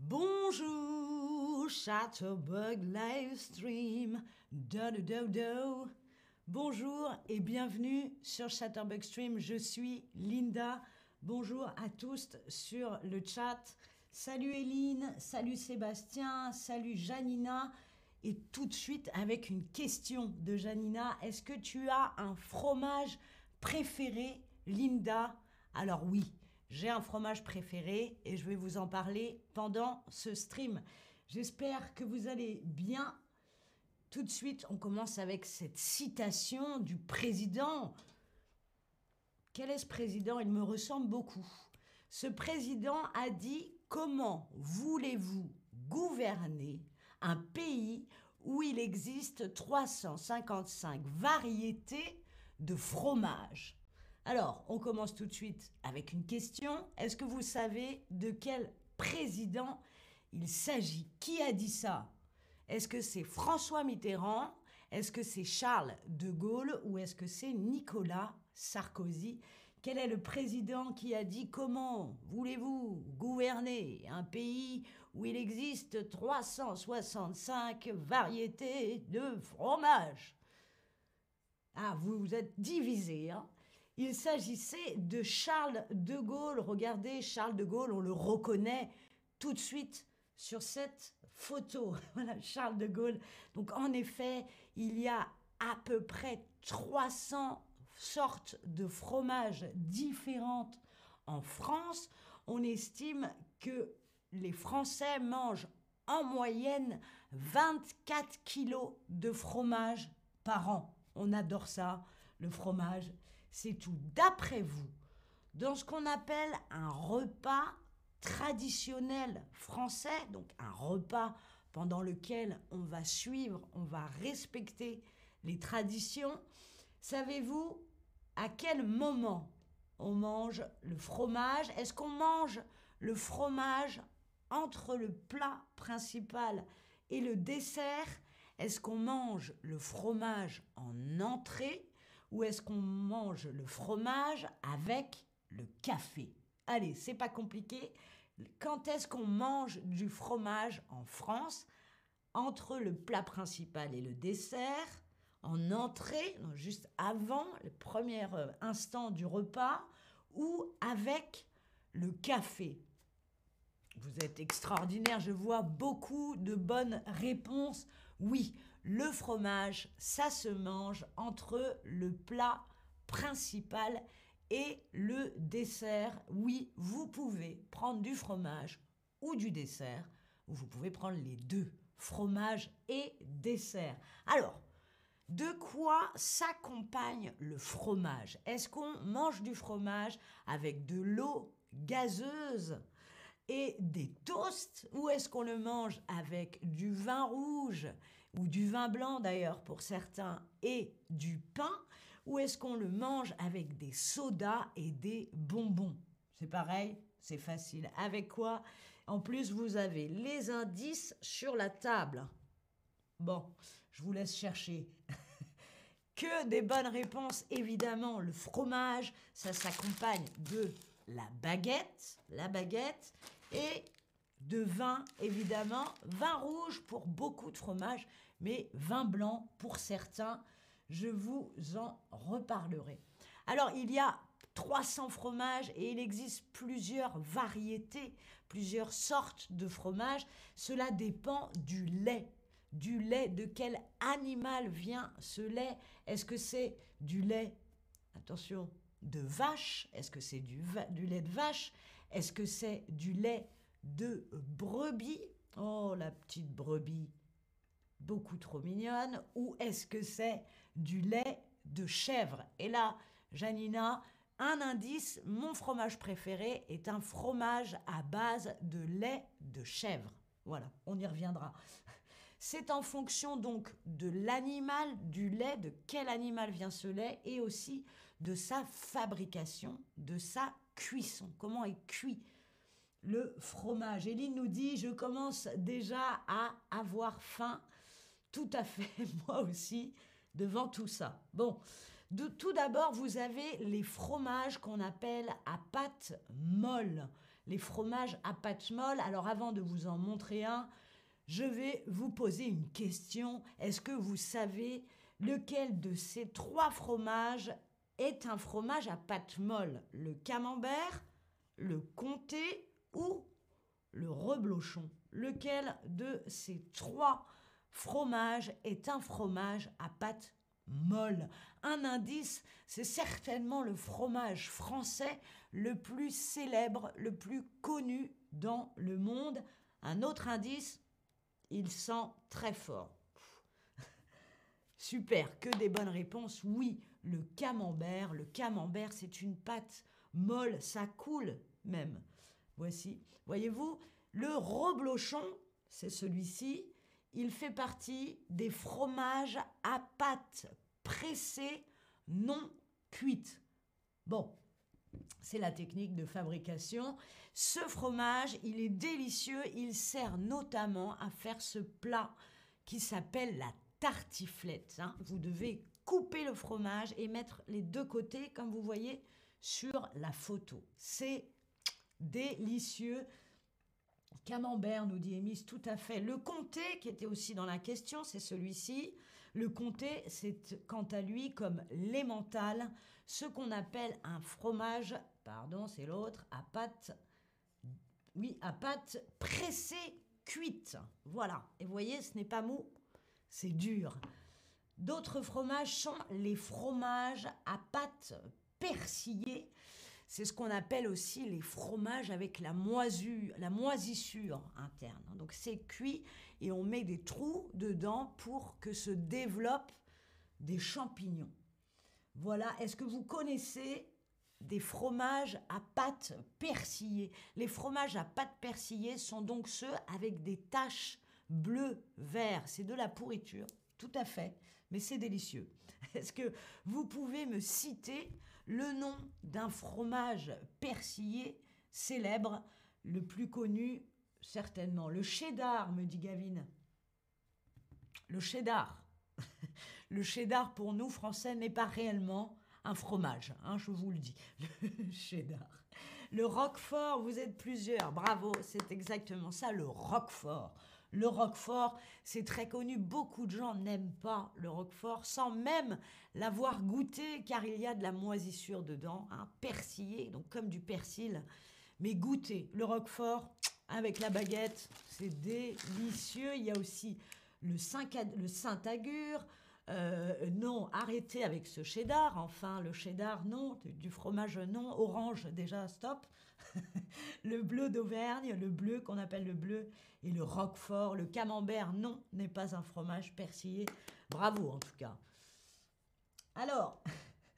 Bonjour, Chatterbug Livestream. Do, do, do. Bonjour et bienvenue sur Chatterbug Stream. Je suis Linda. Bonjour à tous sur le chat. Salut Eline, salut Sébastien, salut Janina. Et tout de suite avec une question de Janina. Est-ce que tu as un fromage préféré, Linda? Alors oui, j'ai un fromage préféré et je vais vous en parler pendant ce stream. J'espère que vous allez bien. Tout de suite, on commence avec cette citation du président. Quel est ce président? Il me ressemble beaucoup. Ce président a dit Comment voulez-vous gouverner un pays où il existe 355 variétés de fromage alors, on commence tout de suite avec une question. Est-ce que vous savez de quel président il s'agit? Qui a dit ça? Est-ce que c'est François Mitterrand? Est-ce que c'est Charles de Gaulle? Ou est-ce que c'est Nicolas Sarkozy? Quel est le président qui a dit comment voulez-vous gouverner un pays où il existe 365 variétés de fromage Ah, vous vous êtes divisé, hein il s'agissait de Charles de Gaulle. Regardez, Charles de Gaulle, on le reconnaît tout de suite sur cette photo. Voilà, Charles de Gaulle. Donc en effet, il y a à peu près 300 sortes de fromages différentes en France. On estime que les Français mangent en moyenne 24 kilos de fromage par an. On adore ça, le fromage c'est tout. D'après vous, dans ce qu'on appelle un repas traditionnel français, donc un repas pendant lequel on va suivre, on va respecter les traditions, savez-vous à quel moment on mange le fromage? Est-ce qu'on mange le fromage entre le plat principal et le dessert? Est-ce qu'on mange le fromage en entrée? Ou est-ce qu'on mange le fromage avec le café? Allez, c'est pas compliqué. Quand est-ce qu'on mange du fromage en France? Entre le plat principal et le dessert, en entrée, juste avant le premier euh, instant du repas, ou avec le café Vous êtes extraordinaire, je vois beaucoup de bonnes réponses. Oui, le fromage, ça se mange entre le plat principal et le dessert. Oui, vous pouvez prendre du fromage ou du dessert, ou vous pouvez prendre les deux, fromage et dessert. Alors, de quoi s'accompagne le fromage? Est-ce qu'on mange du fromage avec de l'eau gazeuse et des toasts ou est-ce qu'on le mange avec du vin rouge? Ou du vin blanc d'ailleurs pour certains, et du pain, ou est-ce qu'on le mange avec des sodas et des bonbons? C'est pareil, c'est facile. Avec quoi? En plus, vous avez les indices sur la table. Bon, je vous laisse chercher. que des bonnes réponses, évidemment. Le fromage, ça s'accompagne de la baguette, la baguette, et de vin, évidemment, vin rouge pour beaucoup de fromages, mais vin blanc pour certains. Je vous en reparlerai. Alors, il y a 300 fromages et il existe plusieurs variétés, plusieurs sortes de fromages. Cela dépend du lait. Du lait, de quel animal vient ce lait? Est-ce que c'est du lait, attention, de vache? Est-ce que c'est du, du lait de vache? Est-ce que c'est du lait de brebis. Oh, la petite brebis, beaucoup trop mignonne. Ou est-ce que c'est du lait de chèvre? Et là, Janina, un indice, mon fromage préféré est un fromage à base de lait de chèvre. Voilà, on y reviendra. C'est en fonction donc de l'animal, du lait, de quel animal vient ce lait, et aussi de sa fabrication, de sa cuisson, comment est cuit le fromage. Eline nous dit, je commence déjà à avoir faim. Tout à fait, moi aussi, devant tout ça. Bon, tout d'abord, vous avez les fromages qu'on appelle à pâte molle. les fromages à pâte molle. Alors avant de vous en montrer un, je vais vous poser une question. Est-ce que vous savez lequel de ces trois fromages est un fromage à pâte molle? Le camembert, le comté ou le reblochon Lequel de ces trois fromages est un fromage à pâte molle? Un indice, c'est certainement le fromage français le plus célèbre, le plus connu dans le monde. Un autre indice, il sent très fort. Super, que des bonnes réponses. Oui, le camembert. Le camembert, c'est une pâte molle, ça coule même. Voici, voyez-vous, le reblochon, c'est celui-ci. Il fait partie des fromages à pâte pressée non cuite. Bon, c'est la technique de fabrication. Ce fromage, il est délicieux. Il sert notamment à faire ce plat qui s'appelle la tartiflette. Hein. Vous devez couper le fromage et mettre les deux côtés, comme vous voyez sur la photo. C'est délicieux. Camembert, nous dit Émis, tout à fait. Le comté, qui était aussi dans la question, c'est celui-ci. Le comté, c'est quant à lui comme l'emmental, ce qu'on appelle un fromage, pardon, c'est l'autre, à pâte, oui, à pâte pressée, cuite. Voilà. Et vous voyez, ce n'est pas mou, c'est dur. D'autres fromages sont les fromages à pâte persillée. C'est ce qu'on appelle aussi les fromages avec la la moisissure interne. Donc c'est cuit et on met des trous dedans pour que se développent des champignons. Voilà, est-ce que vous connaissez des fromages à pâte persillée? Les fromages à pâte persillée sont donc ceux avec des taches bleues, vert. C'est de la pourriture, tout à fait, mais c'est délicieux. Est-ce que vous pouvez me citer le nom d'un fromage persillé célèbre, le plus connu certainement? Le cheddar, me dit Gavin. Le cheddar. Le cheddar, pour nous, Français, n'est pas réellement un fromage, hein, je vous le dis. Le cheddar. Le roquefort, vous êtes plusieurs, bravo, c'est exactement ça, le roquefort. Le roquefort, c'est très connu. Beaucoup de gens n'aiment pas le roquefort sans même l'avoir goûté car il y a de la moisissure dedans, hein, persillé, donc comme du persil. Mais goûtez le roquefort avec la baguette, c'est délicieux. Il y a aussi le Saint-Agur. Euh, non, arrêtez avec ce cheddar. Enfin, le cheddar, non. Du fromage, non. Orange, déjà, stop. le bleu d'Auvergne, le bleu qu'on appelle le bleu, et le roquefort, le camembert, non, n'est pas un fromage persillé. Bravo en tout cas. Alors,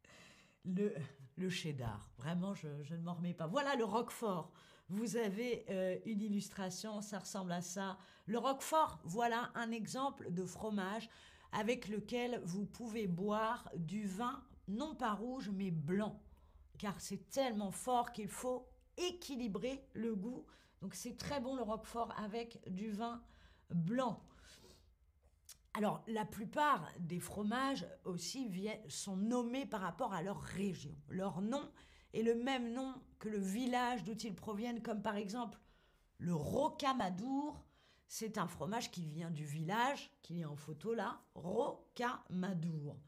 le, le cheddar, vraiment, je, ne m'en remets pas. Voilà le roquefort. Vous avez euh, une illustration, ça ressemble à ça. Le roquefort, voilà un exemple de fromage avec lequel vous pouvez boire du vin, non pas rouge, mais blanc. Car c'est tellement fort qu'il faut équilibrer le goût. Donc c'est très bon le roquefort avec du vin blanc. Alors la plupart des fromages aussi sont nommés par rapport à leur région. Leur nom est le même nom que le village d'où ils proviennent, comme par exemple le rocamadour. C'est un fromage qui vient du village, qui est en photo là, rocamadour.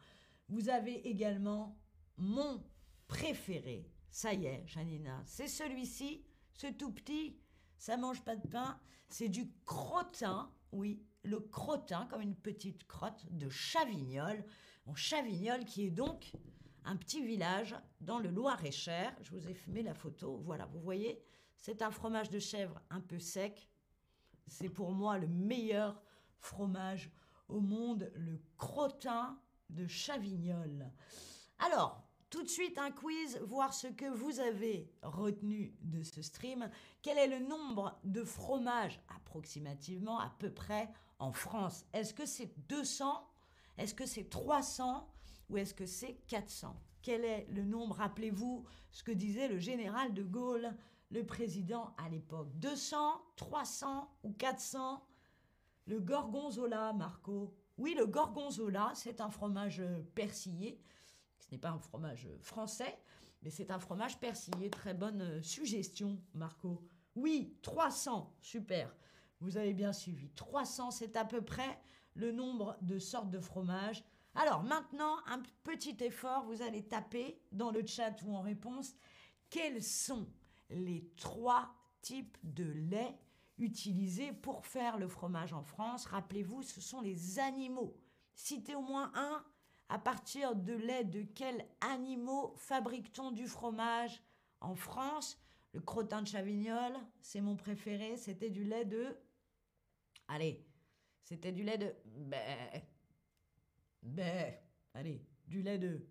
Vous avez également mon préféré, ça y est, Janina, c'est celui-ci, ce tout petit, ça mange pas de pain, c'est du crottin, oui, le crottin, comme une petite crotte de Chavignol. En Chavignol, qui est donc un petit village dans le Loir-et-Cher. Je vous ai fumé la photo. Voilà, vous voyez, c'est un fromage de chèvre un peu sec. C'est pour moi le meilleur fromage au monde, le crottin de Chavignol. Alors, tout de suite un quiz, voir ce que vous avez retenu de ce stream. Quel est le nombre de fromages approximativement, à peu près, en France? Est-ce que c'est 200 Est-ce que c'est 300 Ou est-ce que c'est 400 Quel est le nombre? Rappelez-vous ce que disait le général de Gaulle, le président à l'époque. 200, 300 ou 400 Le gorgonzola, Marco. Oui, le gorgonzola, c'est un fromage persillé ce n'est pas un fromage français, Mais c'est un fromage persillé. Très bonne euh, suggestion, Marco. Oui, 300. Super. Vous avez bien suivi. 300, c'est à peu près le nombre de sortes de fromages. Alors maintenant, un petit effort. Vous allez taper dans le chat ou en réponse quels sont les trois types de lait utilisés pour faire le fromage en France. Rappelez-vous, ce sont les animaux. Citez au moins un. À partir de lait de quels animaux fabrique-t-on du fromage en France? Le crottin de Chavignol, c'est mon préféré. C'était du lait de. Allez, c'était du lait de. Ben. Ben. Allez, du lait de.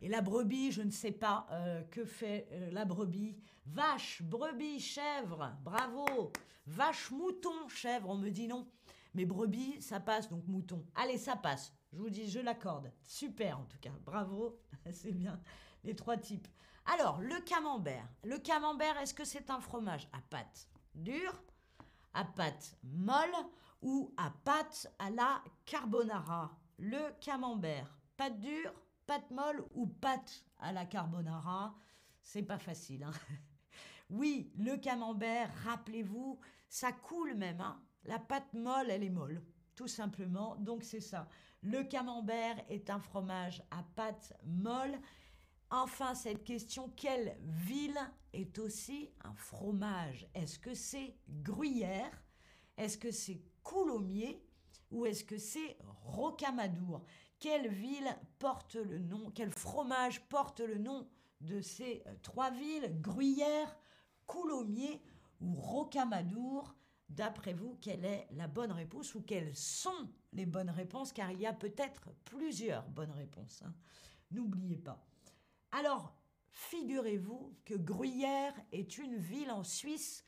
Et la brebis, je ne sais pas euh, que fait euh, la brebis. Vache, brebis, chèvre, bravo. Vache, mouton, chèvre, on me dit non. Mais brebis, ça passe, donc mouton. Allez, ça passe. Je vous dis, je l'accorde. Super en tout cas, bravo, c'est bien. Les trois types. Alors, le camembert. Le camembert, est-ce que c'est un fromage à pâte dure, à pâte molle ou à pâte à la carbonara? Le camembert, pâte dure, pâte molle ou pâte à la carbonara, c'est pas facile. Hein. oui, le camembert, rappelez-vous, ça coule même. Hein. La pâte molle, elle est molle, tout simplement. Donc c'est ça. Le camembert est un fromage à pâte molle. Enfin, cette question, quelle ville est aussi un fromage? Est-ce que c'est gruyère? Est-ce que c'est coulommiers? Ou est-ce que c'est rocamadour? Quelle ville porte le nom, quel fromage porte le nom de ces euh, trois villes, Gruyère, Coulommiers ou Rocamadour? D'après vous, quelle est la bonne réponse ou quelles sont les bonnes réponses? Car il y a peut-être plusieurs bonnes réponses. Hein. N'oubliez pas. Alors, figurez-vous que Gruyère est une ville en Suisse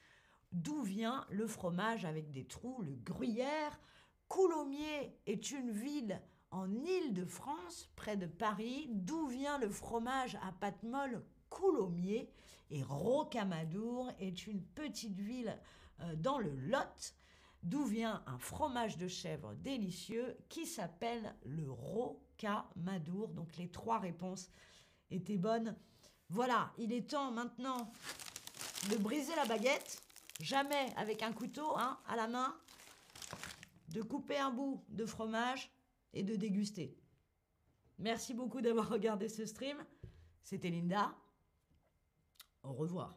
d'où vient le fromage avec des trous, le Gruyère. Coulommiers est une ville en Île-de-France, près de Paris, d'où vient le fromage à pâte molle Coulommiers. Et Rocamadour est une petite ville euh, dans le Lot, d'où vient un fromage de chèvre délicieux qui s'appelle le Rocamadour. Donc les trois réponses étaient bonnes. Voilà, il est temps maintenant de briser la baguette, jamais avec un couteau hein, à la main, de couper un bout de fromage et de déguster. Merci beaucoup d'avoir regardé ce stream. C'était Linda. Au revoir.